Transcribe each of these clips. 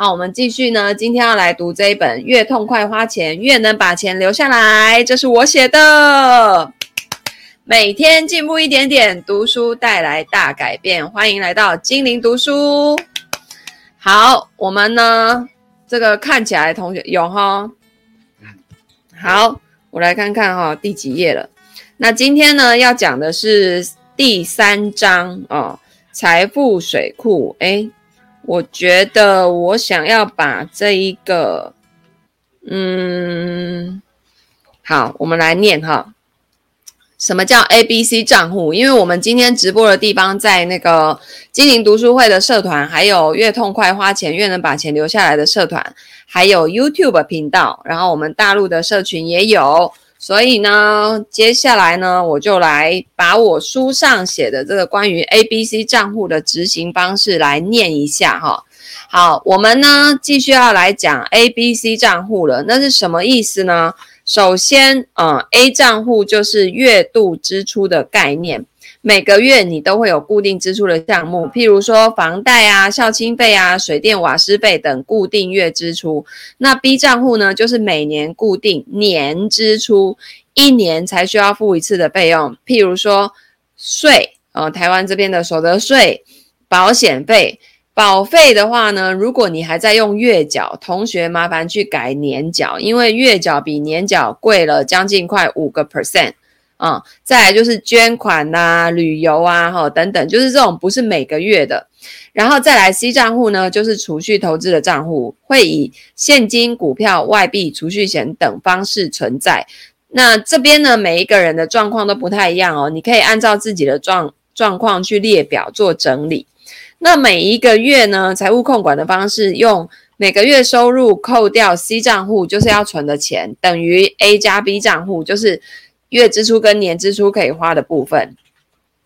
好，我们继续呢，今天要来读这一本《越痛快花钱，越能把钱留下来》，这是我写的。每天进步一点点，读书带来大改变。欢迎来到精灵读书。好，我们呢，这个看起来同学有哈。好，我来看看哈，第几页了？那今天呢，要讲的是第三章哦，财富水库。诶，我觉得我想要把这一个，嗯，好，我们来念哈。什么叫 ABC 账户？因为我们今天直播的地方在那个精灵读书会的社团，还有越痛快花钱越能把钱留下来的社团，还有 YouTube 频道，然后我们大陆的社群也有。所以呢，接下来呢，我就来把我书上写的这个关于 ABC 账户的执行方式来念一下哈。好，我们呢继续要来讲 ABC 账户了，那是什么意思呢？首先，嗯，A 账户就是月度支出的概念，每个月你都会有固定支出的项目，譬如说房贷啊、孝亲费啊、水电瓦斯费等固定月支出。那 B 账户呢，就是每年固定年支出，一年才需要付一次的费用，譬如说税，呃，台湾这边的所得税、保险费。保费的话呢，如果你还在用月缴，同学麻烦去改年缴，因为月缴比年缴贵了将近快五个 percent 啊。再来就是捐款呐、啊、旅游啊，哈等等，就是这种不是每个月的。然后再来 C 账户呢，就是储蓄投资的账户，会以现金、股票、外币、储蓄险等方式存在。那这边呢，每一个人的状况都不太一样哦，你可以按照自己的状状况去列表做整理。那每一个月呢，财务控管的方式用每个月收入扣掉 C 账户，就是要存的钱，等于 A 加 B 账户，就是月支出跟年支出可以花的部分。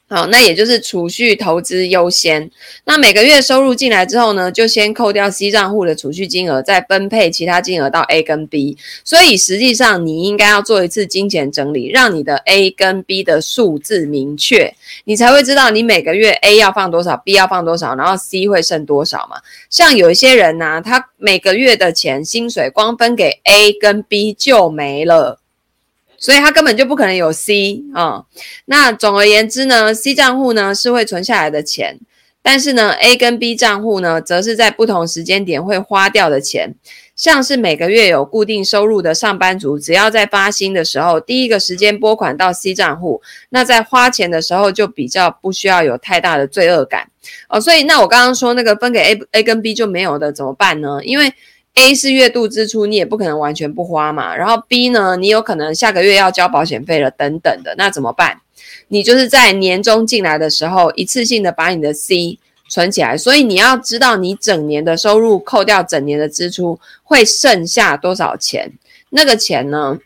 好，那也就是储蓄投资优先。那每个月收入进来之后呢，就先扣掉 C 账户的储蓄金额，再分配其他金额到 A 跟 B。所以实际上你应该要做一次金钱整理，让你的 A 跟 B 的数字明确，你才会知道你每个月 A 要放多少，B 要放多少，然后 C 会剩多少嘛。像有一些人呢、他每个月的钱薪水光分给 A 跟 B 就没了。所以它根本就不可能有 C 啊、那总而言之呢，C 账户呢是会存下来的钱，但是呢，A 跟 B 账户呢，则是在不同时间点会花掉的钱。像是每个月有固定收入的上班族，只要在发薪的时候，第一个时间拨款到 C 账户，那在花钱的时候就比较不需要有太大的罪恶感哦。所以那我刚刚说那个分给 A A 跟 B 就没有的怎么办呢？因为 A 是月度支出，你也不可能完全不花嘛。然后 B 呢，你有可能下个月要交保险费了，等等的，那怎么办？你就是在年终进来的时候，一次性的把你的 C 存起来。所以你要知道，你整年的收入扣掉整年的支出，会剩下多少钱？那个钱呢？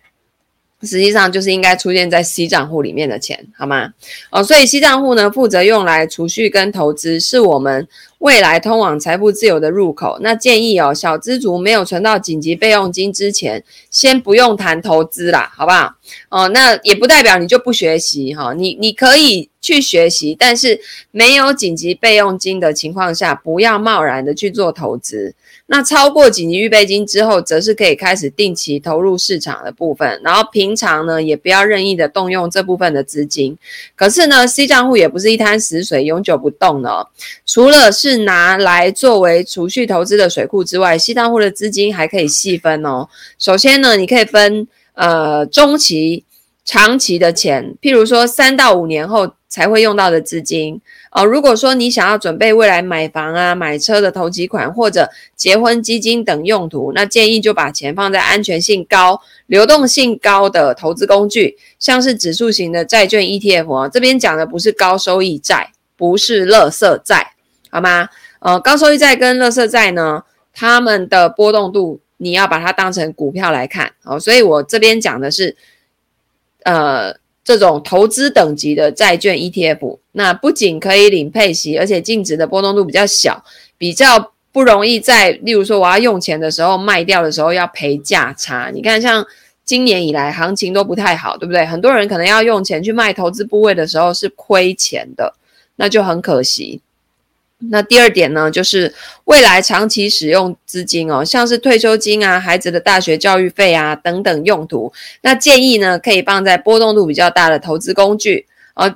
实际上就是应该出现在 C 账户里面的钱，好吗？哦，所以 C 账户呢，负责用来储蓄跟投资，是我们未来通往财富自由的入口。那建议哦，小资族没有存到紧急备用金之前，先不用谈投资啦，好不好？哦，那也不代表你就不学习哈，你你可以去学习，但是没有紧急备用金的情况下，不要贸然的去做投资。那超过紧急预备金之后，则是可以开始定期投入市场的部分，然后平常呢，也不要任意的动用这部分的资金。可是呢，C 账户也不是一滩死水，永久不动的哦。除了是是拿来作为储蓄投资的水库之外西账户的资金还可以细分哦。首先呢，你可以分呃中期、长期的钱，譬如说三到五年后才会用到的资金。哦，如果说你想要准备未来买房啊、买车的头期款，或者结婚基金等用途，那建议就把钱放在安全性高、流动性高的投资工具，像是指数型的债券 ETF 哦。这边讲的不是高收益债，不是垃圾债，好吗？呃，高收益债跟垃圾债呢，它们的波动度你要把它当成股票来看。哦，所以我这边讲的是，呃。这种投资等级的债券 ETF，那不仅可以领配息，而且净值的波动度比较小，比较不容易在，例如说我要用钱的时候卖掉的时候要赔价差。你看，像今年以来行情都不太好，对不对？很多人可能要用钱去卖投资部位的时候是亏钱的，那就很可惜。那第二点呢，就是未来长期使用资金哦，像是退休金啊、孩子的大学教育费啊等等用途，那建议呢可以放在波动度比较大的投资工具哦，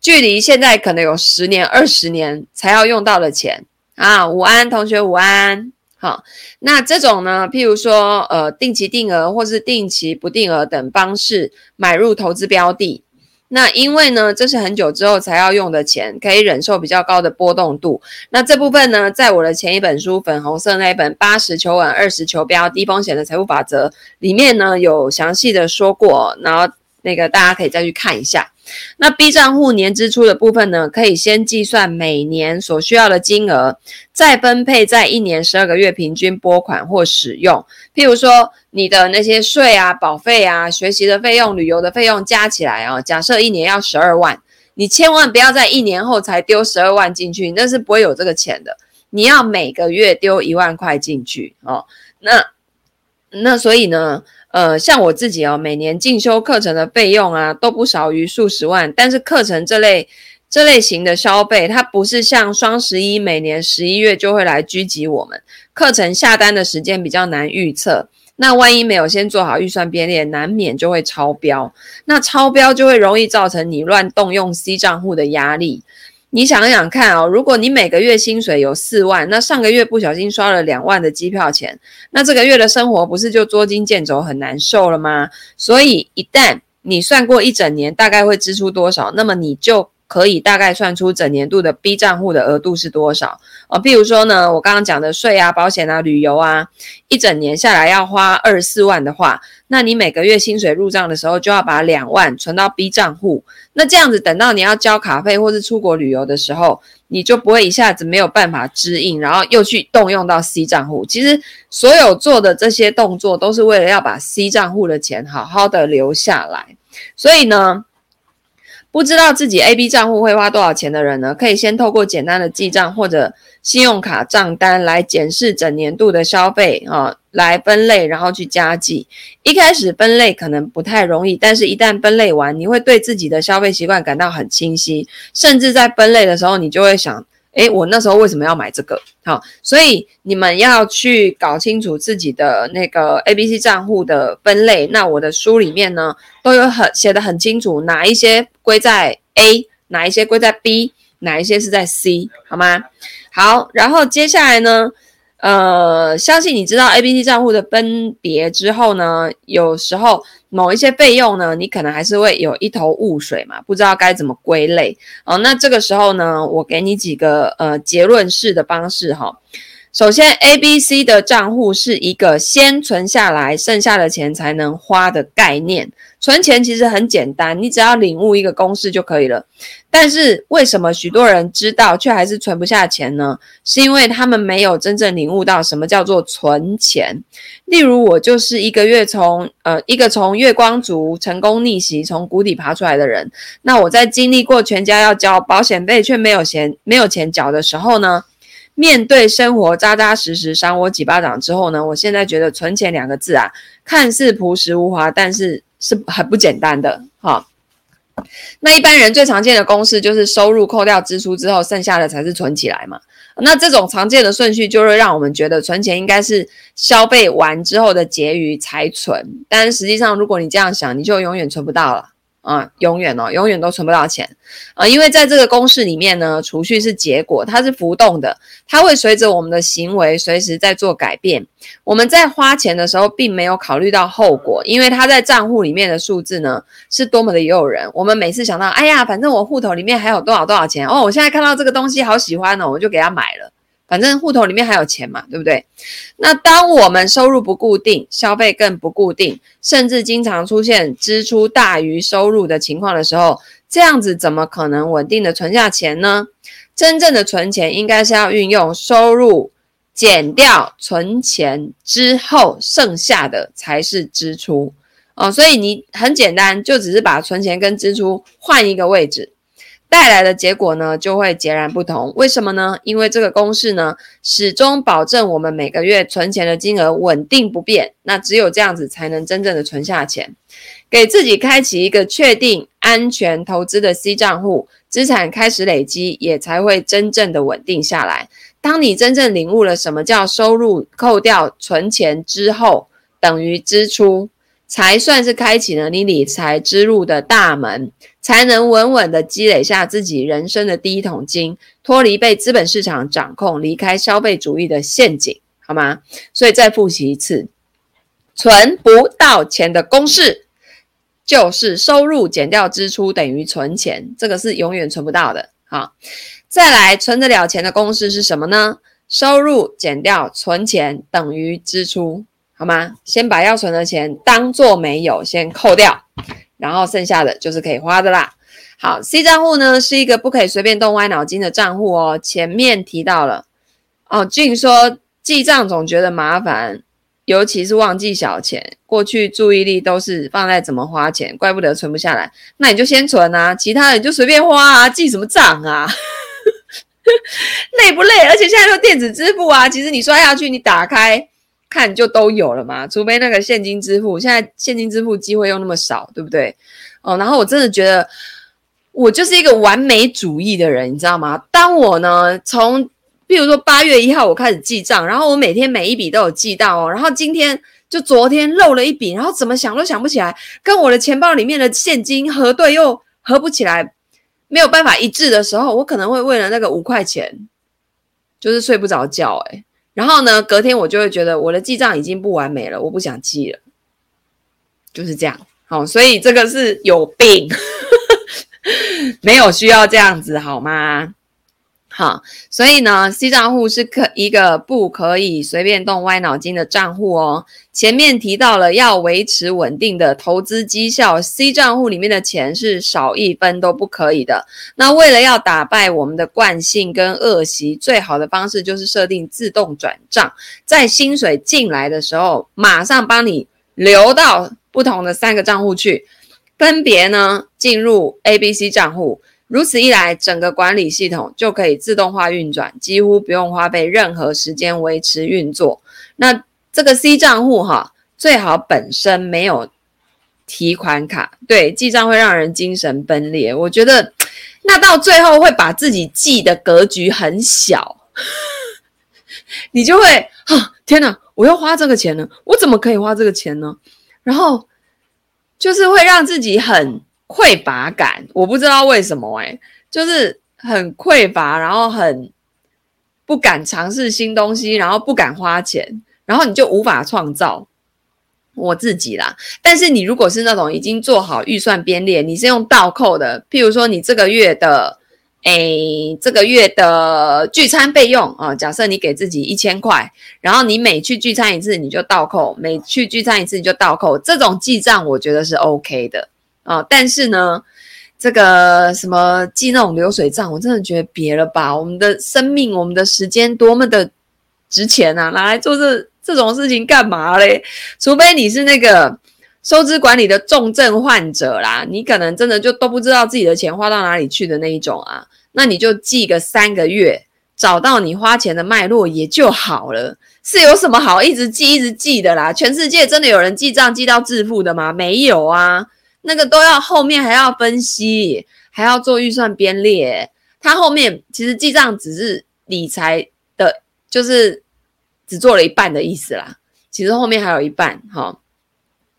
距离现在可能有十年、二十年才要用到的钱啊。午安，同学，午安。好，那这种呢，譬如说呃定期定额或是定期不定额等方式买入投资标的。那因为呢，这是很久之后才要用的钱，可以忍受比较高的波动度。那这部分呢，在我的前一本书，粉红色那一本《八十求稳，二十求标，低风险的财富法则》里面呢，有详细的说过。然后那个大家可以再去看一下。那 B 账户年支出的部分呢，可以先计算每年所需要的金额，再分配在一年十二个月平均拨款或使用。譬如说，你的那些税啊、保费啊、学习的费用、旅游的费用加起来啊，假设一年要十二万，你千万不要在一年后才丢十二万进去，那是不会有这个钱的。你要每个月丢一万块进去哦。那那所以呢？呃，像我自己哦，每年进修课程的费用啊，都不少于数十万。但是课程这类这类型的消费，它不是像双十一每年十一月就会来狙击我们。课程下单的时间比较难预测，那万一没有先做好预算编列，难免就会超标。那超标就会容易造成你乱动用 C 账户的压力。你想想看哦，如果你每个月薪水有四万，那上个月不小心刷了两万的机票钱，那这个月的生活不是就捉襟见肘很难受了吗？所以一旦你算过一整年大概会支出多少，那么你就可以大概算出整年度的 B 账户的额度是多少哦。譬如说呢，我刚刚讲的税啊、保险啊、旅游啊，一整年下来要花二十四万的话，那你每个月薪水入账的时候就要把两万存到 B 账户。那这样子，等到你要交卡费或是出国旅游的时候，你就不会一下子没有办法支应，然后又去动用到 C 账户。其实所有做的这些动作，都是为了要把 C 账户的钱好好的留下来。所以呢，不知道自己 A、B 账户会花多少钱的人呢，可以先透过简单的记账或者信用卡账单来检视整年度的消费啊，来分类，然后去加计。一开始分类可能不太容易，但是一旦分类完，你会对自己的消费习惯感到很清晰，甚至在分类的时候，你就会想。诶，我那时候为什么要买这个？好，所以你们要去搞清楚自己的那个 ABC 账户的分类。那我的书里面呢，都有很写的很清楚，哪一些归在 A，哪一些归在 B，哪一些是在 C，好吗？好，然后接下来呢？呃，相信你知道 A、B、C 账户的分别之后呢，有时候某一些费用呢，你可能还是会有一头雾水嘛，不知道该怎么归类。哦，那这个时候呢，我给你几个呃结论式的方式哈。首先，A、B、C 的账户是一个先存下来，剩下的钱才能花的概念。存钱其实很简单，你只要领悟一个公式就可以了。但是为什么许多人知道却还是存不下钱呢？是因为他们没有真正领悟到什么叫做存钱。例如，我就是一个月从呃一个从月光族成功逆袭，从谷底爬出来的人。那我在经历过全家要交保险费却没有钱没有钱缴的时候呢？面对生活扎扎实实赏我几巴掌之后呢，我现在觉得“存钱”两个字啊，看似朴实无华，但是是很不简单的哈。那一般人最常见的公式就是收入扣掉支出之后，剩下的才是存起来嘛。那这种常见的顺序就会让我们觉得存钱应该是消费完之后的结余才存，但实际上如果你这样想，你就永远存不到了。啊，永远哦，永远都存不到钱啊！因为在这个公式里面呢，储蓄是结果，它是浮动的，它会随着我们的行为随时在做改变。我们在花钱的时候，并没有考虑到后果，因为它在账户里面的数字呢，是多么的诱人。我们每次想到，哎呀，反正我户头里面还有多少多少钱哦，我现在看到这个东西好喜欢哦，我就给它买了。反正户头里面还有钱嘛，对不对？那当我们收入不固定，消费更不固定，甚至经常出现支出大于收入的情况的时候，这样子怎么可能稳定的存下钱呢？真正的存钱应该是要运用收入减掉存钱之后，剩下的才是支出哦。所以你很简单，就只是把存钱跟支出换一个位置。带来的结果呢，就会截然不同。为什么呢？因为这个公式呢，始终保证我们每个月存钱的金额稳定不变。那只有这样子，才能真正的存下钱，给自己开启一个确定安全投资的 C 账户，资产开始累积，也才会真正的稳定下来。当你真正领悟了什么叫收入扣掉存钱之后等于支出。才算是开启了你理财之路的大门，才能稳稳的积累下自己人生的第一桶金，脱离被资本市场掌控，离开消费主义的陷阱，好吗？所以再复习一次，存不到钱的公式就是收入减掉支出等于存钱，这个是永远存不到的。好，再来存得了钱的公式是什么呢？收入减掉存钱等于支出。好吗？先把要存的钱当做没有，先扣掉，然后剩下的就是可以花的啦。好，C 账户呢是一个不可以随便动歪脑筋的账户哦。前面提到了哦，俊说记账总觉得麻烦，尤其是忘记小钱。过去注意力都是放在怎么花钱，怪不得存不下来。那你就先存啊，其他的你就随便花啊，记什么账啊？累不累？而且现在都电子支付啊，其实你刷下去，你打开。看就都有了嘛，除非那个现金支付，现在现金支付机会又那么少，对不对？哦，然后我真的觉得我就是一个完美主义的人，你知道吗？当我呢从，比如说八月一号我开始记账，然后我每天每一笔都有记到哦，然后今天就昨天漏了一笔，然后怎么想都想不起来，跟我的钱包里面的现金核对又合不起来，没有办法一致的时候，我可能会为了那个五块钱，就是睡不着觉，诶然后呢，隔天我就会觉得我的记账已经不完美了，我不想记了，就是这样。好，所以这个是有病，没有需要这样子，好吗？好，所以呢，C 账户是可一个不可以随便动歪脑筋的账户哦。前面提到了要维持稳定的投资绩效，C 账户里面的钱是少一分都不可以的。那为了要打败我们的惯性跟恶习，最好的方式就是设定自动转账，在薪水进来的时候，马上帮你流到不同的三个账户去，分别呢进入 A、B、C 账户。如此一来，整个管理系统就可以自动化运转，几乎不用花费任何时间维持运作。那这个 C 账户哈，最好本身没有提款卡，对，记账会让人精神分裂。我觉得那到最后会把自己记的格局很小，你就会哈，天哪，我要花这个钱呢，我怎么可以花这个钱呢？然后就是会让自己很。匮乏感，我不知道为什么诶、就是很匮乏，然后很不敢尝试新东西，然后不敢花钱，然后你就无法创造我自己啦。但是你如果是那种已经做好预算编列，你是用倒扣的，譬如说你这个月的，诶，这个月的聚餐费用啊、假设你给自己一千块，然后你每去聚餐一次你就倒扣，每去聚餐一次你就倒扣，这种记账我觉得是 OK 的。啊、但是呢，这个什么记那种流水账，我真的觉得别了吧。我们的生命，我们的时间多么的值钱啊，拿来做这这种事情干嘛嘞？除非你是那个收支管理的重症患者啦，你可能真的就都不知道自己的钱花到哪里去的那一种啊。那你就记个三个月，找到你花钱的脉络也就好了。是有什么好一直记一直记的啦？全世界真的有人记账记到致富的吗？没有啊。那个都要后面还要分析，还要做预算编列。他后面其实记账只是理财的，就是只做了一半的意思啦。其实后面还有一半哈。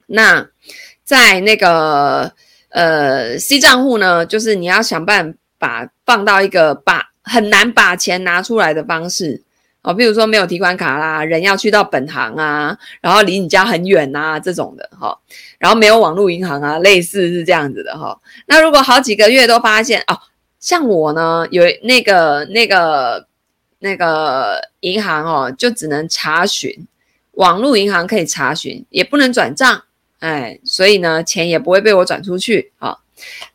那在那个呃 C 账户呢，就是你要想办法放到一个把很难把钱拿出来的方式。哦，比如说没有提款卡啦，人要去到本行啊，然后离你家很远啊，这种的哈，然后没有网络银行啊，类似是这样子的哈。那如果好几个月都发现哦，像我呢，有那个那个那个银行哦，就只能查询，网络银行可以查询，也不能转账，哎，所以呢，钱也不会被我转出去啊。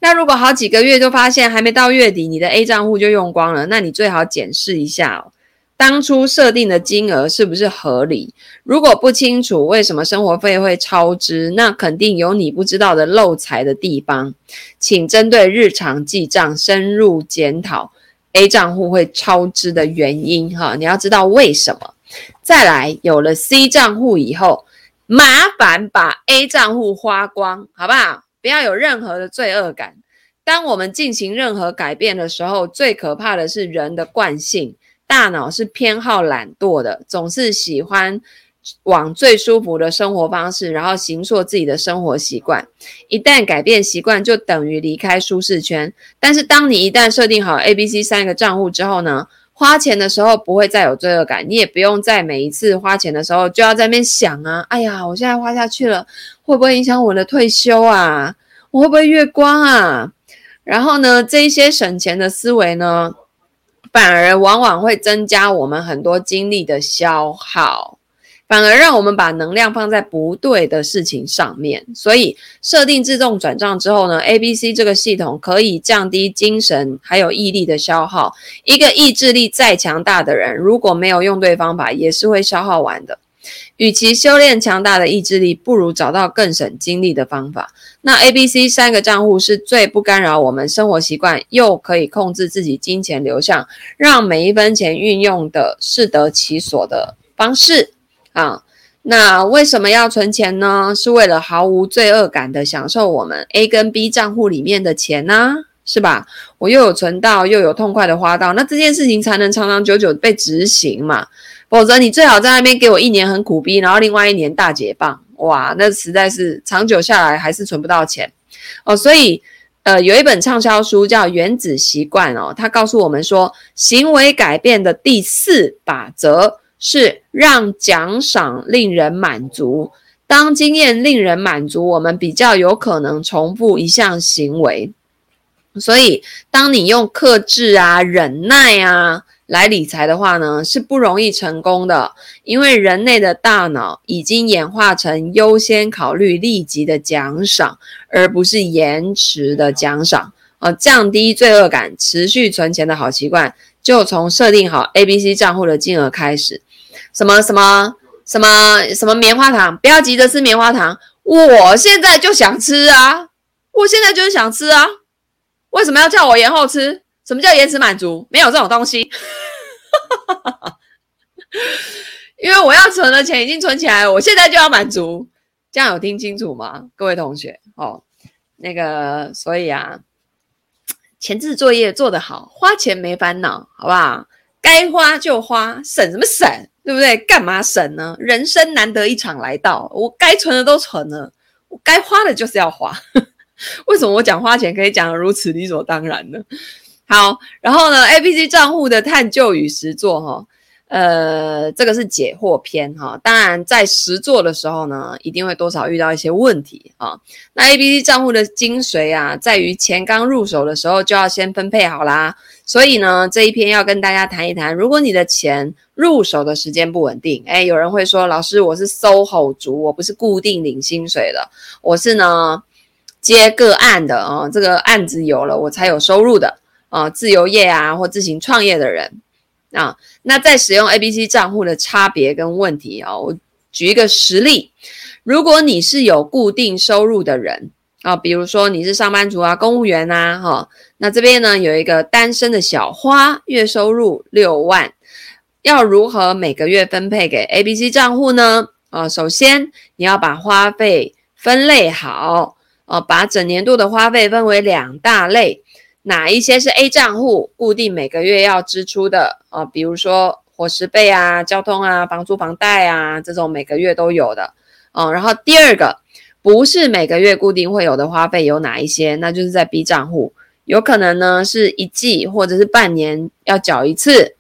那如果好几个月都发现还没到月底，你的 A 账户就用光了，那你最好检视一下哦。当初设定的金额是不是合理？如果不清楚为什么生活费会超支，那肯定有你不知道的漏财的地方，请针对日常记账深入检讨 A 账户会超支的原因。哈，你要知道为什么。再来，有了 C 账户以后，麻烦把 A 账户花光，好不好？不要有任何的罪恶感。当我们进行任何改变的时候，最可怕的是人的惯性。大脑是偏好懒惰的，总是喜欢往最舒服的生活方式，然后形塑自己的生活习惯。一旦改变习惯，就等于离开舒适圈。但是，当你一旦设定好 A、B、C 三个账户之后呢，花钱的时候不会再有罪恶感，你也不用在每一次花钱的时候就要在那边想啊，哎呀，我现在花下去了，会不会影响我的退休啊？我会不会月光啊？然后呢，这一些省钱的思维呢，反而往往会增加我们很多精力的消耗，反而让我们把能量放在不对的事情上面。所以设定自动转账之后呢，ABC 这个系统可以降低精神还有毅力的消耗。一个意志力再强大的人，如果没有用对方法，也是会消耗完的。与其修炼强大的意志力，不如找到更省精力的方法。那 A、B、C 三个账户是最不干扰我们生活习惯，又可以控制自己金钱流向，让每一分钱运用的适得其所的方式啊。那为什么要存钱呢？是为了毫无罪恶感的享受我们 A 跟 B 账户里面的钱呢、是吧？我又有存到，又有痛快的花到，那这件事情才能长长久久被执行嘛。否则，你最好在那边给我一年很苦逼，然后另外一年大解放，哇，那实在是长久下来还是存不到钱哦。所以，呃，有一本畅销书叫《原子习惯》哦，它告诉我们说，行为改变的第四法则是让奖赏令人满足。当经验令人满足，我们比较有可能重复一项行为。所以，当你用克制啊、忍耐啊，来理财的话呢，是不容易成功的，因为人类的大脑已经演化成优先考虑立即的奖赏，而不是延迟的奖赏。呃，降低罪恶感、持续存钱的好习惯，就从设定好 A、B、C 账户的金额开始。什么什么什么什么棉花糖，不要急着吃棉花糖，我现在就想吃啊！我现在就是想吃啊！为什么要叫我延后吃？什么叫延迟满足？没有这种东西，因为我要存的钱已经存起来了，我现在就要满足，这样有听清楚吗？各位同学，哦，那个，所以啊，前置作业做得好，花钱没烦恼，好不好？该花就花，省什么省？对不对？干嘛省呢？人生难得一场来到，我该存的都存了，我该花的就是要花。为什么我讲花钱可以讲得如此理所当然呢？好，然后呢，ABC 账户的探究与实作哈，呃，这个是解惑篇哈。当然，在实作的时候呢，一定会多少遇到一些问题啊。那 ABC 账户的精髓啊，在于钱刚入手的时候就要先分配好啦。所以呢，这一篇要跟大家谈一谈，如果你的钱入手的时间不稳定，诶，有人会说，老师，我是 SOHO 族，我不是固定领薪水的，我是呢接个案的啊，这个案子有了，我才有收入的。啊，自由业啊，或自行创业的人啊，那在使用 ABC 账户的差别跟问题啊，我举一个实例，如果你是有固定收入的人啊，比如说你是上班族啊，公务员呐，哈，那这边呢有一个单身的小花，月收入六万，要如何每个月分配给 ABC 账户呢？啊，首先你要把花费分类好，啊，把整年度的花费分为两大类。哪一些是 A 账户固定每个月要支出的啊？比如说伙食费啊、交通啊、房租房贷啊，这种每个月都有的啊。然后第二个不是每个月固定会有的花费有哪一些？那就是在 B 账户，有可能呢是一季或者是半年要缴一次，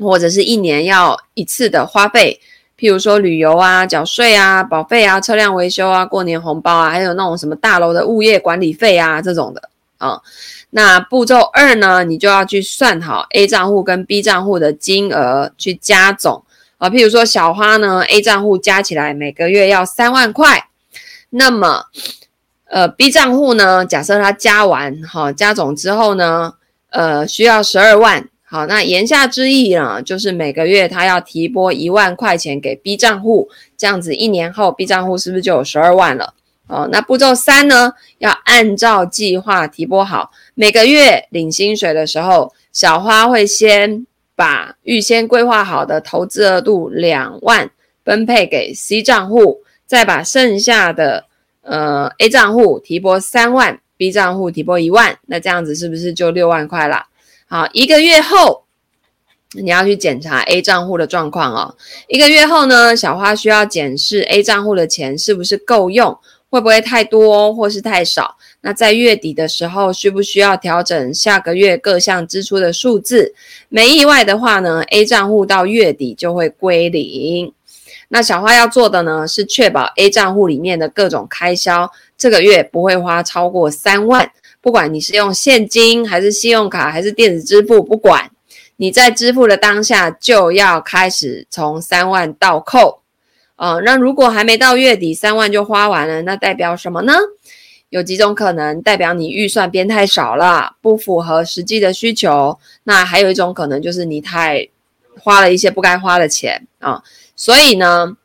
或者是一年要一次的花费，譬如说旅游啊、缴税啊、保费啊、车辆维修啊、过年红包啊，还有那种什么大楼的物业管理费啊这种的啊。那步骤二呢，你就要去算好 A 账户跟 B 账户的金额，去加总啊。譬如说小花呢，A 账户加起来每个月要三万块，那么呃 B 账户呢，假设它加完哈加总之后呢，呃需要十二万好，那言下之意呢，就是每个月他要提拨一万块钱给 B 账户，这样子一年后 B 账户是不是就有十二万了？哦，那步骤三呢，要按照计划提拨好，每个月领薪水的时候，小花会先把预先规划好的投资额度两万分配给 C 账户，再把剩下的呃 A 账户提拨三万，B 账户提拨一万，那这样子是不是就六万块了？好，一个月后你要去检查 A 账户的状况哦。一个月后呢，小花需要检视 A 账户的钱是不是够用，会不会太多或是太少？那在月底的时候，需不需要调整下个月各项支出的数字？没意外的话呢，A 账户到月底就会归零。那小花要做的呢，是确保 A 账户里面的各种开销，这个月不会花超过三万。不管你是用现金还是信用卡还是电子支付，不管你在支付的当下就要开始从三万倒扣，呃，那如果还没到月底三万就花完了，那代表什么呢？有几种可能，代表你预算编太少了，不符合实际的需求。那还有一种可能就是你太花了一些不该花的钱啊，所以呢。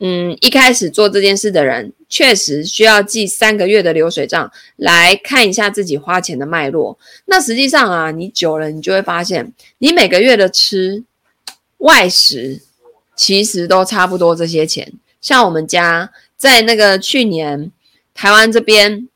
嗯，一开始做这件事的人，确实需要记三个月的流水账，来看一下自己花钱的脉络。那实际上啊，你久了，你就会发现，你每个月的吃外食，其实都差不多这些钱。像我们家在那个去年台湾这边。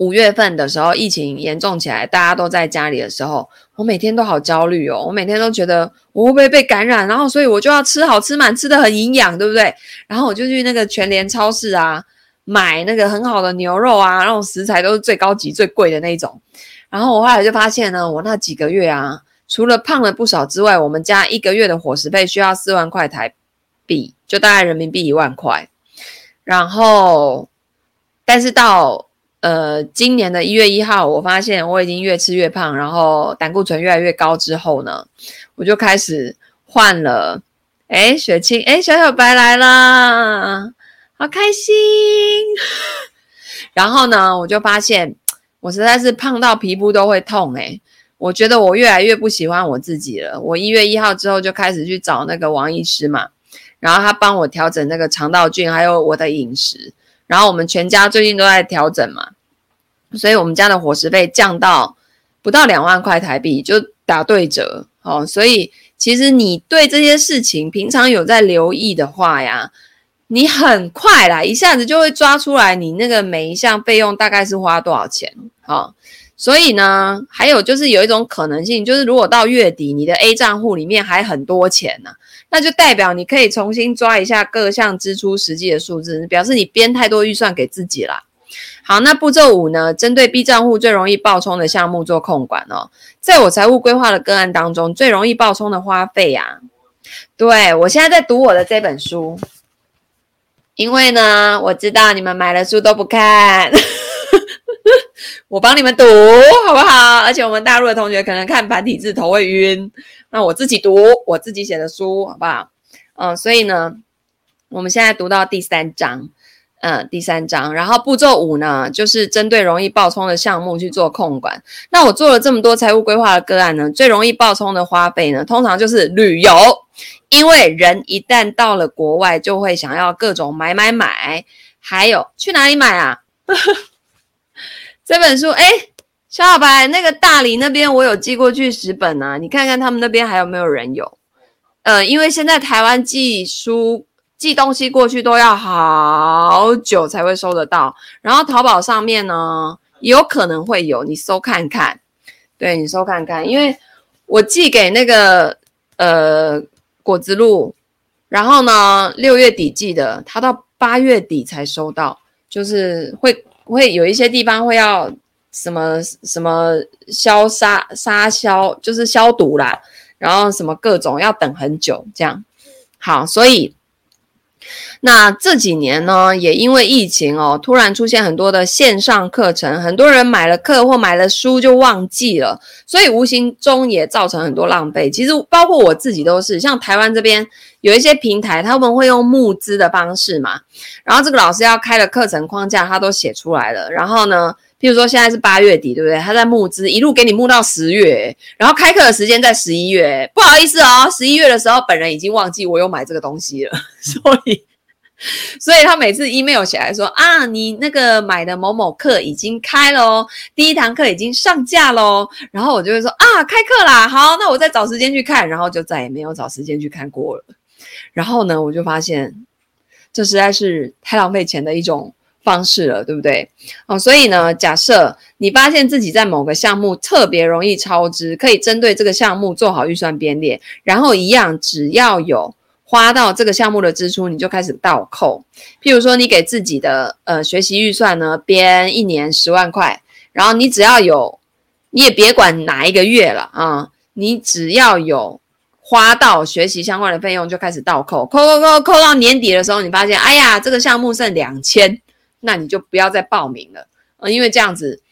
五月份的时候，疫情严重起来，大家都在家里的时候，我每天都好焦虑哦。我每天都觉得我会不会被感染，然后所以我就要吃好吃满，吃得很营养，对不对？然后我就去那个全联超市啊，买那个很好的牛肉啊，那种食材都是最高级、最贵的那种。然后我后来就发现呢，我那几个月啊，除了胖了不少之外，我们家一个月的伙食费需要四万块台币，就大概人民币一万块。然后，但是到呃，今年的一月一号，我发现我已经越吃越胖，然后胆固醇越来越高之后呢，我就开始换了。哎，雪清，哎，小小白来了，好开心。然后呢，我就发现我实在是胖到皮肤都会痛。哎，我觉得我越来越不喜欢我自己了。我一月一号之后就开始去找那个王医师嘛，然后他帮我调整那个肠道菌，还有我的饮食。然后我们全家最近都在调整嘛，所以我们家的伙食费降到不到两万块台币，就打对折哦。所以其实你对这些事情平常有在留意的话呀，你很快啦，一下子就会抓出来你那个每一项费用大概是花多少钱哦。所以呢，还有就是有一种可能性，就是如果到月底你的 A 账户里面还很多钱呢、那就代表你可以重新抓一下各项支出实际的数字，表示你编太多预算给自己啦。好，那步骤五呢？针对 B 账户最容易爆冲的项目做控管哦。在我财务规划的个案当中，最容易爆冲的花费呀、对，我现在在读我的这本书，因为呢，我知道你们买了书都不看。我帮你们读好不好？而且我们大陆的同学可能看繁体字头会晕，那我自己读我自己写的书好不好？嗯，所以呢，我们现在读到第三章，嗯，第三章，然后步骤五呢，就是针对容易爆冲的项目去做控管。那我做了这么多财务规划的个案呢，最容易爆冲的花费呢，通常就是旅游，因为人一旦到了国外，就会想要各种买买买，还有去哪里买啊？这本书，哎，小小白，那个大理那边我有寄过去十本啊，你看看他们那边还有没有人有？呃，因为现在台湾寄书寄东西过去都要好久才会收得到，然后淘宝上面呢有可能会有，你搜看看，对，你搜看看，因为我寄给那个呃果子路，然后呢六月底寄的，他到八月底才收到，就是会。会有一些地方会要什么什么消杀杀消，就是消毒啦，然后什么各种要等很久这样。好，所以那这几年呢，也因为疫情哦，突然出现很多的线上课程，很多人买了课或买了书就忘记了，所以无形中也造成很多浪费。其实包括我自己都是，像台湾这边。有一些平台，他们会用募资的方式嘛，然后这个老师要开的课程框架，他都写出来了，然后呢，譬如说现在是八月底，对不对？他在募资，一路给你募到十月，然后开课的时间在十一月。不好意思哦，十一月的时候，本人已经忘记我有买这个东西了，所以。所以他每次 email 起来说啊，你那个买的某某课已经开了，第一堂课已经上架喽。然后我就会说啊，开课啦，好，那我再找时间去看，然后就再也没有找时间去看过了。然后呢，我就发现这实在是太浪费钱的一种方式了，对不对？哦，所以呢，假设你发现自己在某个项目特别容易超支，可以针对这个项目做好预算编列，然后一样只要有。花到这个项目的支出，你就开始倒扣。譬如说，你给自己的呃学习预算呢编一年十万块，然后你只要有，你也别管哪一个月了啊，你只要有花到学习相关的费用，就开始倒扣，扣扣扣扣到年底的时候，你发现哎呀，这个项目剩两千，那你就不要再报名了，呃，因为这样子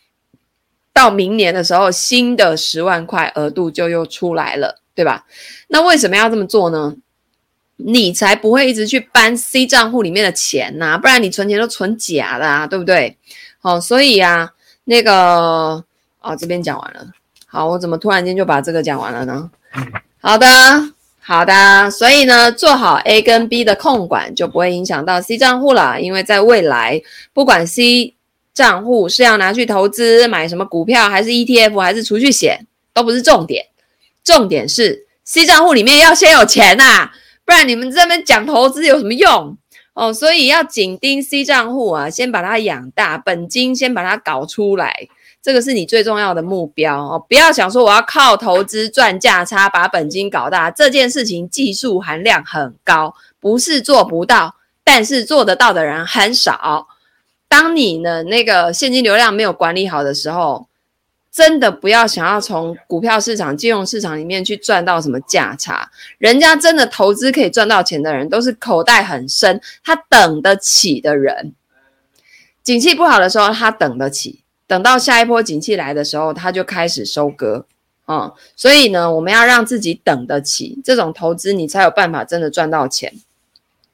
到明年的时候，新的十万块额度就又出来了，对吧？那为什么要这么做呢？你才不会一直去搬 C 账户里面的钱呐、啊，不然你存钱都存假的啊，对不对？好，所以啊，那个啊，这边讲完了。好，我怎么突然间就把这个讲完了呢？好的，好的。所以呢，做好 A 跟 B 的控管，就不会影响到 C 账户了。因为在未来，不管 C 账户是要拿去投资买什么股票，还是 ETF，还是储蓄险，都不是重点。重点是 C 账户里面要先有钱呐、啊。不然你们这边讲投资有什么用哦？所以要紧盯 C 账户啊，先把它养大，本金先把它搞出来，这个是你最重要的目标哦。不要想说我要靠投资赚价差把本金搞大，这件事情技术含量很高，不是做不到，但是做得到的人很少。当你的那个现金流量没有管理好的时候，真的不要想要从股票市场、金融市场里面去赚到什么价差，人家真的投资可以赚到钱的人，都是口袋很深，他等得起的人。景气不好的时候，他等得起，等到下一波景气来的时候，它就开始收割。嗯，所以呢，我们要让自己等得起这种投资，你才有办法真的赚到钱。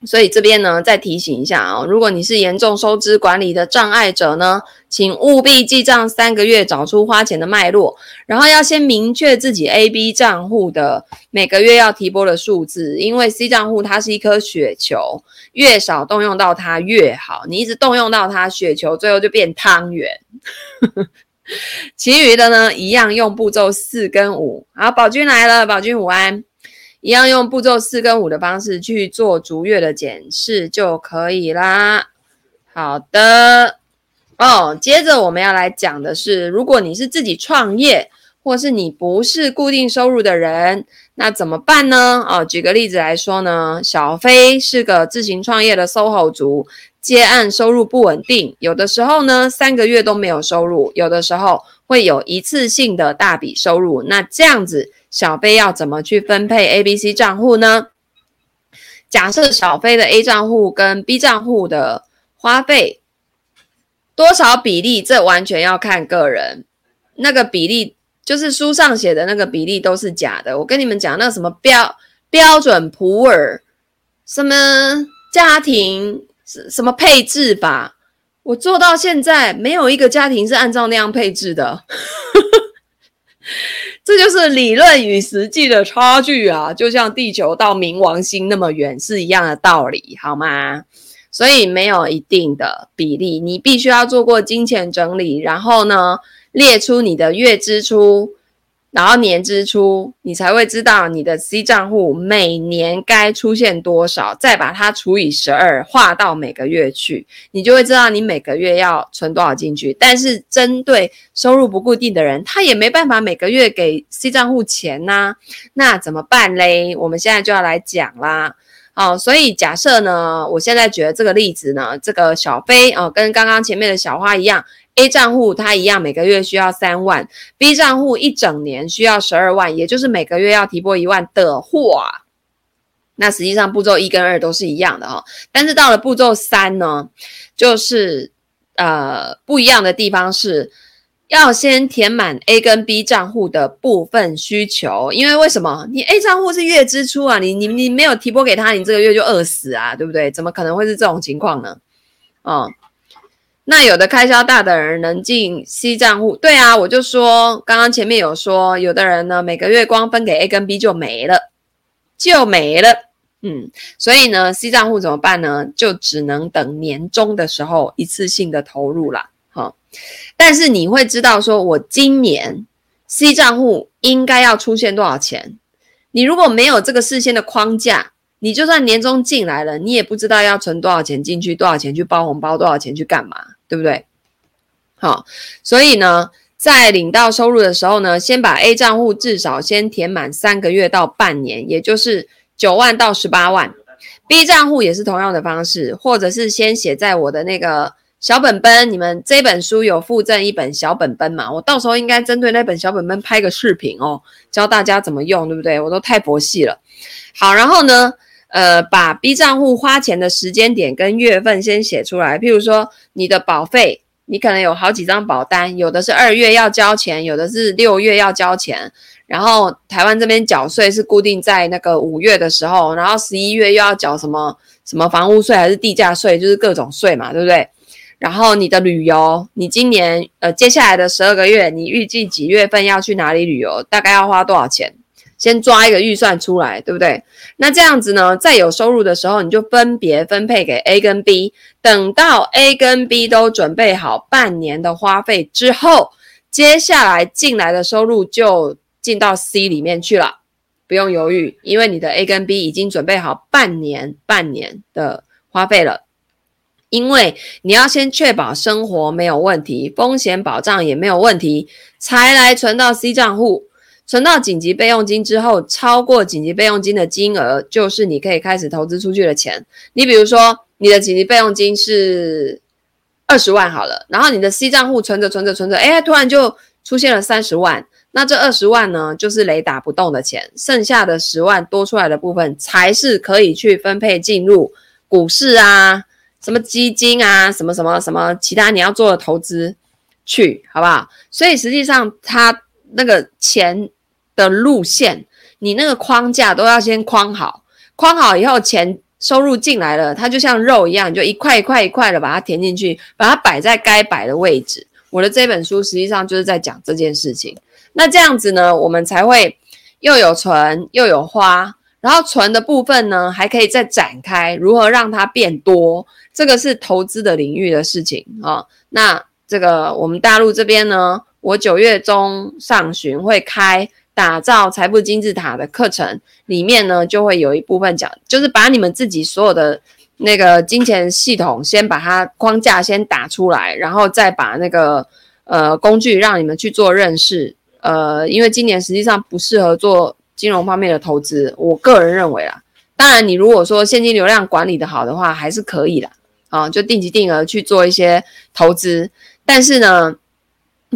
所以这边呢，再提醒一下啊，如果你是严重收支管理的障碍者呢，请务必记账三个月，找出花钱的脉络，然后要先明确自己 A、B 账户的每个月要提拨的数字，因为 C 账户它是一颗雪球，越少动用到它越好，你一直动用到它，雪球最后就变汤圆。其余的呢，一样用步骤四跟五。好，宝君来了，宝君午安。一样用步骤四跟五的方式去做逐月的检视就可以啦。好的哦，接着我们要来讲的是，如果你是自己创业，或是你不是固定收入的人，那怎么办呢？哦，举个例子来说呢，小飞是个自行创业的 SOHO 族，接案收入不稳定，有的时候呢三个月都没有收入，有的时候会有一次性的大笔收入，那这样子。小飞要怎么去分配 A、B、C 账户呢？假设小飞的 A 账户跟 B 账户的花费多少比例，这完全要看个人。那个比例就是书上写的那个比例都是假的。我跟你们讲，那什么标标准普尔什么家庭什么配置吧，我做到现在没有一个家庭是按照那样配置的。这就是理论与实际的差距啊，就像地球到冥王星那么远是一样的道理，好吗？所以没有一定的比例，你必须要做过金钱整理，然后呢，列出你的月支出。然后年支出，你才会知道你的 C 账户每年该出现多少，再把它除以十二，划到每个月去，你就会知道你每个月要存多少进去。但是针对收入不固定的人，他也没办法每个月给 C 账户钱呐、那怎么办嘞？我们现在就要来讲啦。好，所以假设呢，我现在举的这个例子呢，这个小飞哦，跟刚刚前面的小花一样。A 账户它一样，每个月需要三万；B 账户一整年需要十二万，也就是每个月要提拨一万的话，那实际上步骤一跟二都是一样的哈。但是到了步骤三呢，就是呃不一样的地方是，要先填满 A 跟 B 账户的部分需求，因为为什么？你 A 账户是月支出啊，你你你没有提拨给他，你这个月就饿死啊，对不对？怎么可能会是这种情况呢？哦。那有的开销大的人能进 C 账户，对啊，我就说刚刚前面有说，有的人呢每个月光分给 A 跟 B 就没了，就没了，嗯，所以呢 C 账户怎么办呢？就只能等年终的时候一次性的投入了，哈。但是你会知道说，我今年 C 账户应该要出现多少钱？你如果没有这个事先的框架。你就算年终进来了，你也不知道要存多少钱进去，多少钱去包红包，多少钱去干嘛，对不对？好，所以呢，在领到收入的时候呢，先把 A 账户至少先填满三个月到半年，也就是九万到十八万。B 账户也是同样的方式，或者是先写在我的那个小本本。你们这本书有附赠一本小本本嘛？我到时候应该针对那本小本本拍个视频哦，教大家怎么用，对不对？我都太佛系了。好，然后呢？呃，把 B 账户花钱的时间点跟月份先写出来。譬如说，你的保费，你可能有好几张保单，有的是二月要交钱，有的是六月要交钱。然后台湾这边缴税是固定在那个五月的时候，然后十一月又要缴什么什么房屋税还是地价税，就是各种税嘛，对不对？然后你的旅游，你今年呃接下来的十二个月，你预计几月份要去哪里旅游？大概要花多少钱？先抓一个预算出来，对不对？那这样子呢，在有收入的时候，你就分别分配给 A 跟 B。等到 A 跟 B 都准备好半年的花费之后，接下来进来的收入就进到 C 里面去了。不用犹豫，因为你的 A 跟 B 已经准备好半年半年的花费了。因为你要先确保生活没有问题，风险保障也没有问题，才来存到 C 账户。存到紧急备用金之后，超过紧急备用金的金额，就是你可以开始投资出去的钱。你比如说，你的紧急备用金是二十万好了，然后你的 C 账户存着存着存着，哎，突然就出现了三十万，那这二十万呢，就是雷打不动的钱，剩下的十万多出来的部分，才是可以去分配进入股市啊，什么基金啊，什么什么什么其他你要做的投资去，好不好？所以实际上它那个钱。的路线，你那个框架都要先框好，框好以后，钱收入进来了，它就像肉一样，你就一块一块一块的把它填进去，把它摆在该摆的位置。我的这本书实际上就是在讲这件事情。那这样子呢，我们才会又有存又有花，然后存的部分呢，还可以再展开如何让它变多。这个是投资的领域的事情啊、那这个我们大陆这边呢，我九月中上旬会开。打造财富金字塔的课程里面呢，就会有一部分讲，就是把你们自己所有的那个金钱系统先把它框架先打出来，然后再把那个呃工具让你们去做认识。呃，因为今年实际上不适合做金融方面的投资，我个人认为啦。当然，你如果说现金流量管理的好的话，还是可以的。啊，就定期定额去做一些投资，但是呢。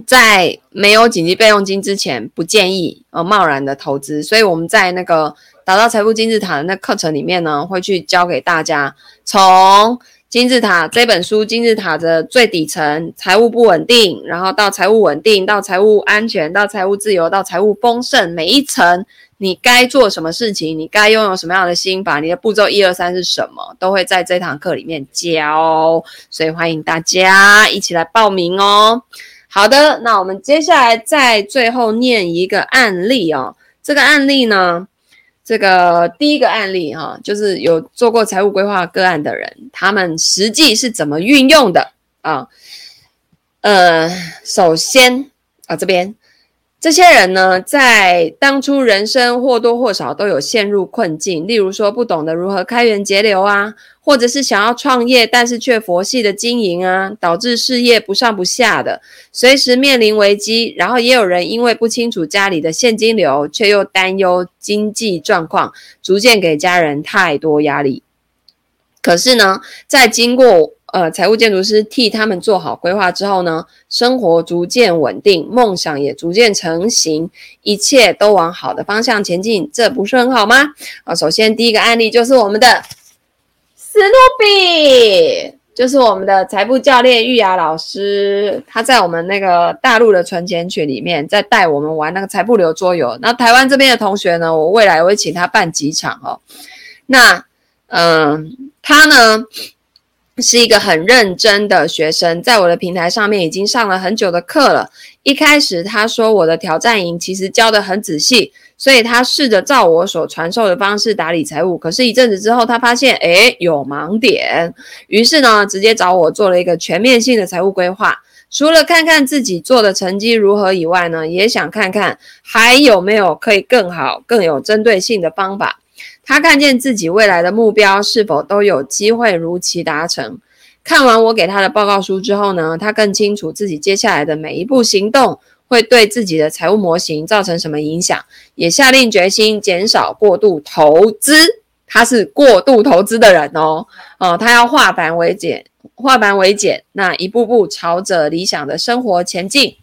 在没有紧急备用金之前，不建议呃贸然的投资。所以我们在那个打造财富金字塔的那课程里面呢，会去教给大家，从金字塔这本书金字塔的最底层财务不稳定，然后到财务稳定，到财务安全，到财务自由，到财务丰盛，每一层你该做什么事情，你该拥有什么样的心法，你的步骤一二三是什么，都会在这堂课里面教。所以欢迎大家一起来报名哦。好的，那我们接下来再最后念一个案例哦。这个案例呢，这个第一个案例哈、就是有做过财务规划个案的人，他们实际是怎么运用的啊？呃，首先啊，这边。这些人呢，在当初人生或多或少都有陷入困境，例如说不懂得如何开源节流啊，或者是想要创业，但是却佛系的经营啊，导致事业不上不下的，随时面临危机。然后也有人因为不清楚家里的现金流，却又担忧经济状况，逐渐给家人太多压力。可是呢，在经过呃，财务建筑师替他们做好规划之后呢，生活逐渐稳定，梦想也逐渐成型，一切都往好的方向前进，这不是很好吗？啊，首先第一个案例就是我们的史努比，就是我们的财富教练玉雅老师，他在我们那个大陆的存钱群里面，在带我们玩那个财富流桌游。那台湾这边的同学呢，我未来会请他办几场哦。那，嗯、他呢？是一个很认真的学生，在我的平台上面已经上了很久的课了。一开始他说我的挑战营其实教得很仔细。所以他试着照我所传授的方式打理财务，可是，一阵子之后，他发现，诶，有盲点，于是呢，直接找我做了一个全面性的财务规划。除了看看自己做的成绩如何以外呢，也想看看还有没有可以更好、更有针对性的方法。他看见自己未来的目标是否都有机会如期达成。看完我给他的报告书之后呢，他更清楚自己接下来的每一步行动。会对自己的财务模型造成什么影响？也下定决心减少过度投资。他是过度投资的人哦，哦，他要化繁为简，化繁为简，那一步步朝着理想的生活前进。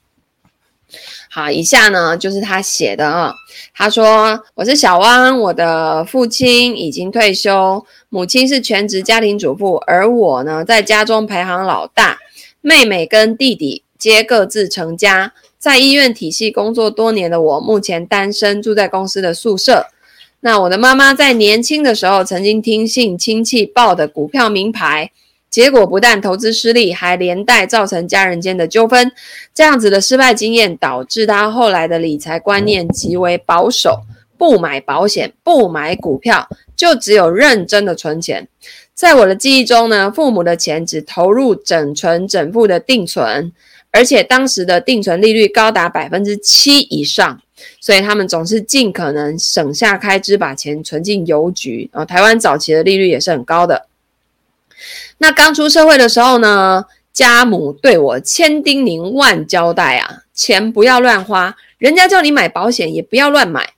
好，以下呢就是他写的啊、他说：“我是小汪，我的父亲已经退休，母亲是全职家庭主妇，而我呢在家中排行老大，妹妹跟弟弟皆各自成家。”在医院体系工作多年的我，目前单身，住在公司的宿舍。那我的妈妈在年轻的时候曾经听信亲戚报的股票名牌，结果不但投资失利，还连带造成家人间的纠纷。这样子的失败经验导致他后来的理财观念极为保守，不买保险，不买股票，就只有认真的存钱。在我的记忆中呢，父母的钱只投入整存整付的定存。而且当时的定存利率高达百分之七以上，所以他们总是尽可能省下开支，把钱存进邮局。啊，台湾早期的利率也是很高的。那刚出社会的时候呢，家母对我千叮咛万交代啊，钱不要乱花，人家叫你买保险也不要乱买。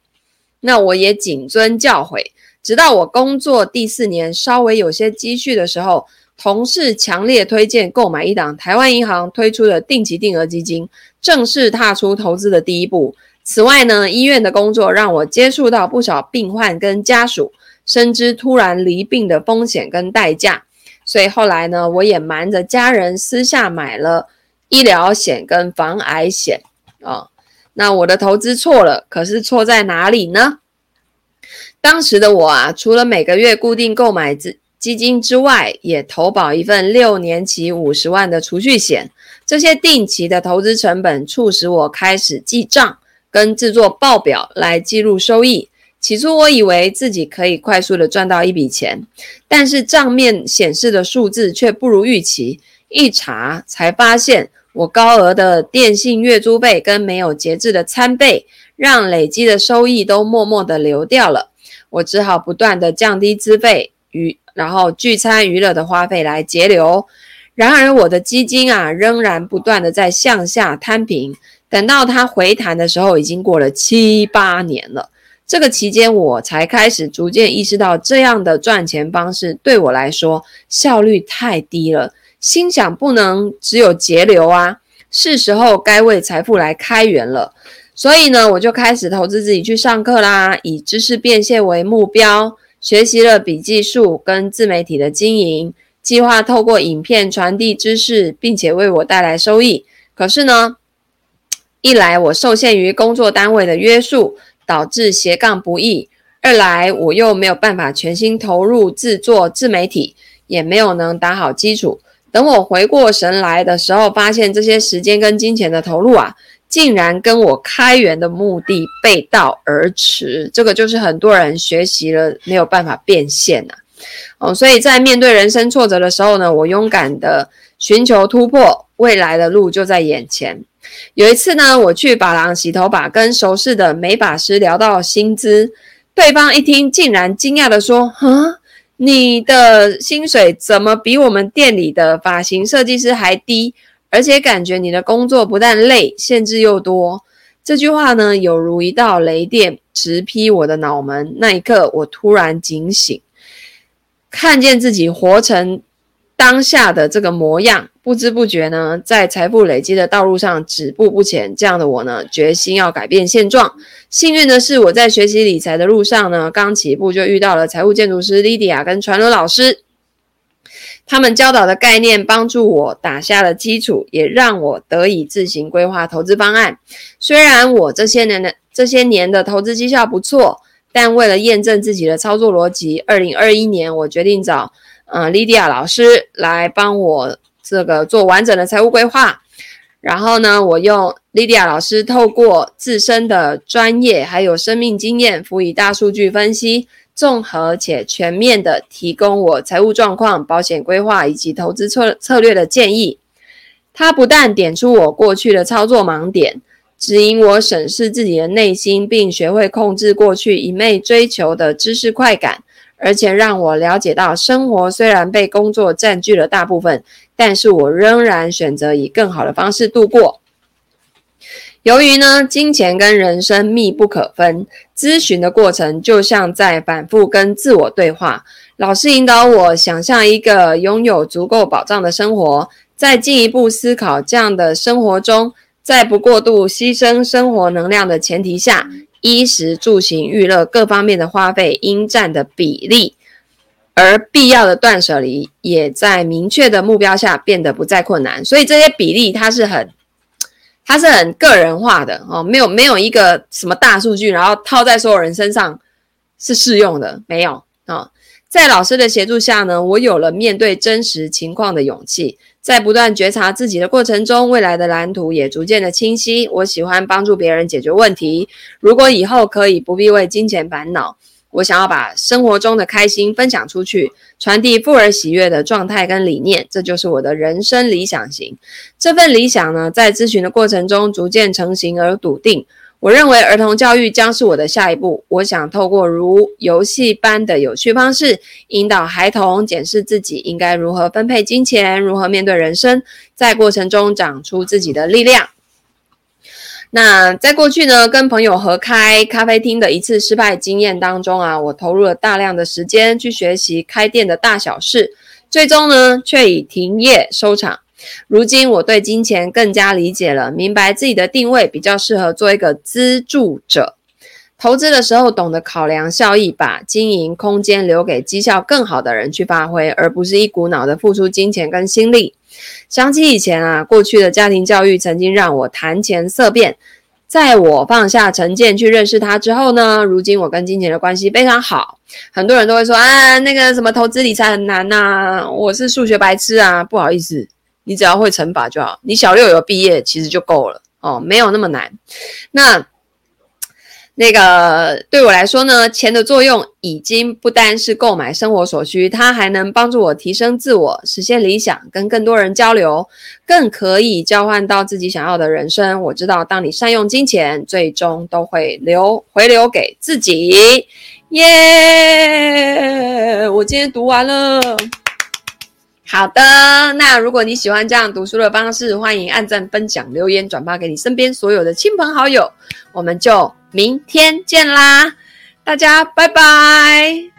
那我也谨遵教诲，直到我工作第四年，稍微有些积蓄的时候。同事强烈推荐购买一档台湾银行推出的定期定额基金，正式踏出投资的第一步。此外呢，医院的工作让我接触到不少病患跟家属，深知突然离病的风险跟代价。所以后来呢，我也瞒着家人私下买了医疗险跟防癌险啊、那我的投资错了，可是错在哪里呢？当时的我啊，除了每个月固定购买资基金之外，也投保一份六年期五十万的储蓄险。这些定期的投资成本，促使我开始记账跟制作报表来记录收益。起初我以为自己可以快速的赚到一笔钱，但是账面显示的数字却不如预期。一查才发现，我高额的电信月租费跟没有节制的餐费，让累积的收益都默默的流掉了。我只好不断的降低资费与。然后聚餐娱乐的花费来节流，然而我的基金啊仍然不断的在向下摊平。等到它回弹的时候，已经过了七八年了。这个期间，我才开始逐渐意识到这样的赚钱方式对我来说效率太低了。心想不能只有节流啊，是时候该为财富来开源了。所以呢，我就开始投资自己去上课啦，以知识变现为目标。学习了笔记术跟自媒体的经营，计划透过影片传递知识，并且为我带来收益。可是呢，一来我受限于工作单位的约束，导致斜杠不易；二来我又没有办法全心投入制作自媒体，也没有能打好基础。等我回过神来的时候，发现这些时间跟金钱的投入啊。竟然跟我开源的目的背道而驰，这个就是很多人学习了没有办法变现呐、啊。哦，所以在面对人生挫折的时候呢，我勇敢的寻求突破，未来的路就在眼前。有一次呢，我去发廊洗头发，跟熟识的美发师聊到薪资，对方一听竟然惊讶的说：“啊，你的薪水怎么比我们店里的发型设计师还低？”而且感觉你的工作不但累，限制又多。这句话呢，有如一道雷电，直劈我的脑门。那一刻，我突然警醒，看见自己活成当下的这个模样，不知不觉呢，在财富累积的道路上止步不前。这样的我呢，决心要改变现状。幸运的是，我在学习理财的路上呢，刚起步就遇到了财务建筑师 Lydia 跟传伦老师。他们教导的概念帮助我打下了基础，也让我得以自行规划投资方案。虽然我这些年的这些年的投资绩效不错，但为了验证自己的操作逻辑，二零二一年我决定找呃莉迪亚老师来帮我这个做完整的财务规划。然后呢，我用莉迪亚老师透过自身的专业还有生命经验，辅以大数据分析，综合且全面的提供我财务状况、保险规划以及投资策策略的建议。他不但点出我过去的操作盲点，指引我审视自己的内心，并学会控制过去一昧追求的知识快感。而且让我了解到，生活虽然被工作占据了大部分，但是我仍然选择以更好的方式度过。由于呢，金钱跟人生密不可分，咨询的过程就像在反复跟自我对话。老师引导我想象一个拥有足够保障的生活，再进一步思考这样的生活中，在不过度牺牲生活能量的前提下。衣食住行娱乐各方面的花费应占的比例，而必要的断舍离也在明确的目标下变得不再困难。所以这些比例它是很，它是很个人化的哦，没有没有一个什么大数据，然后套在所有人身上是适用的，没有啊。在老师的协助下呢，我有了面对真实情况的勇气。在不断觉察自己的过程中，未来的蓝图也逐渐的清晰。我喜欢帮助别人解决问题。如果以后可以不必为金钱烦恼，我想要把生活中的开心分享出去，传递富而喜悦的状态跟理念，这就是我的人生理想型。这份理想呢，在咨询的过程中逐渐成型而笃定。我认为儿童教育将是我的下一步。我想透过如游戏般的有趣方式，引导孩童检视自己应该如何分配金钱，如何面对人生，在过程中长出自己的力量。那在过去呢，跟朋友合开咖啡厅的一次失败经验当中啊，我投入了大量的时间去学习开店的大小事，最终呢，却以停业收场。如今我对金钱更加理解了，明白自己的定位比较适合做一个资助者。投资的时候懂得考量效益，把经营空间留给绩效更好的人去发挥，而不是一股脑的付出金钱跟心力。想起以前啊，过去的家庭教育曾经让我谈钱色变。在我放下成见去认识他之后呢，如今我跟金钱的关系非常好。很多人都会说啊，那个什么投资理财很难呐，我是数学白痴啊，不好意思。你只要会乘法就好，你小六有毕业其实就够了哦，没有那么难。那那个对我来说呢，钱的作用已经不单是购买生活所需，它还能帮助我提升自我、实现理想、跟更多人交流，更可以交换到自己想要的人生。我知道，当你善用金钱，最终都会流回流给自己。耶！我今天读完了。好的，那如果你喜欢这样读书的方式，欢迎按赞、分享、留言、转发给你身边所有的亲朋好友。我们就明天见啦，大家拜拜。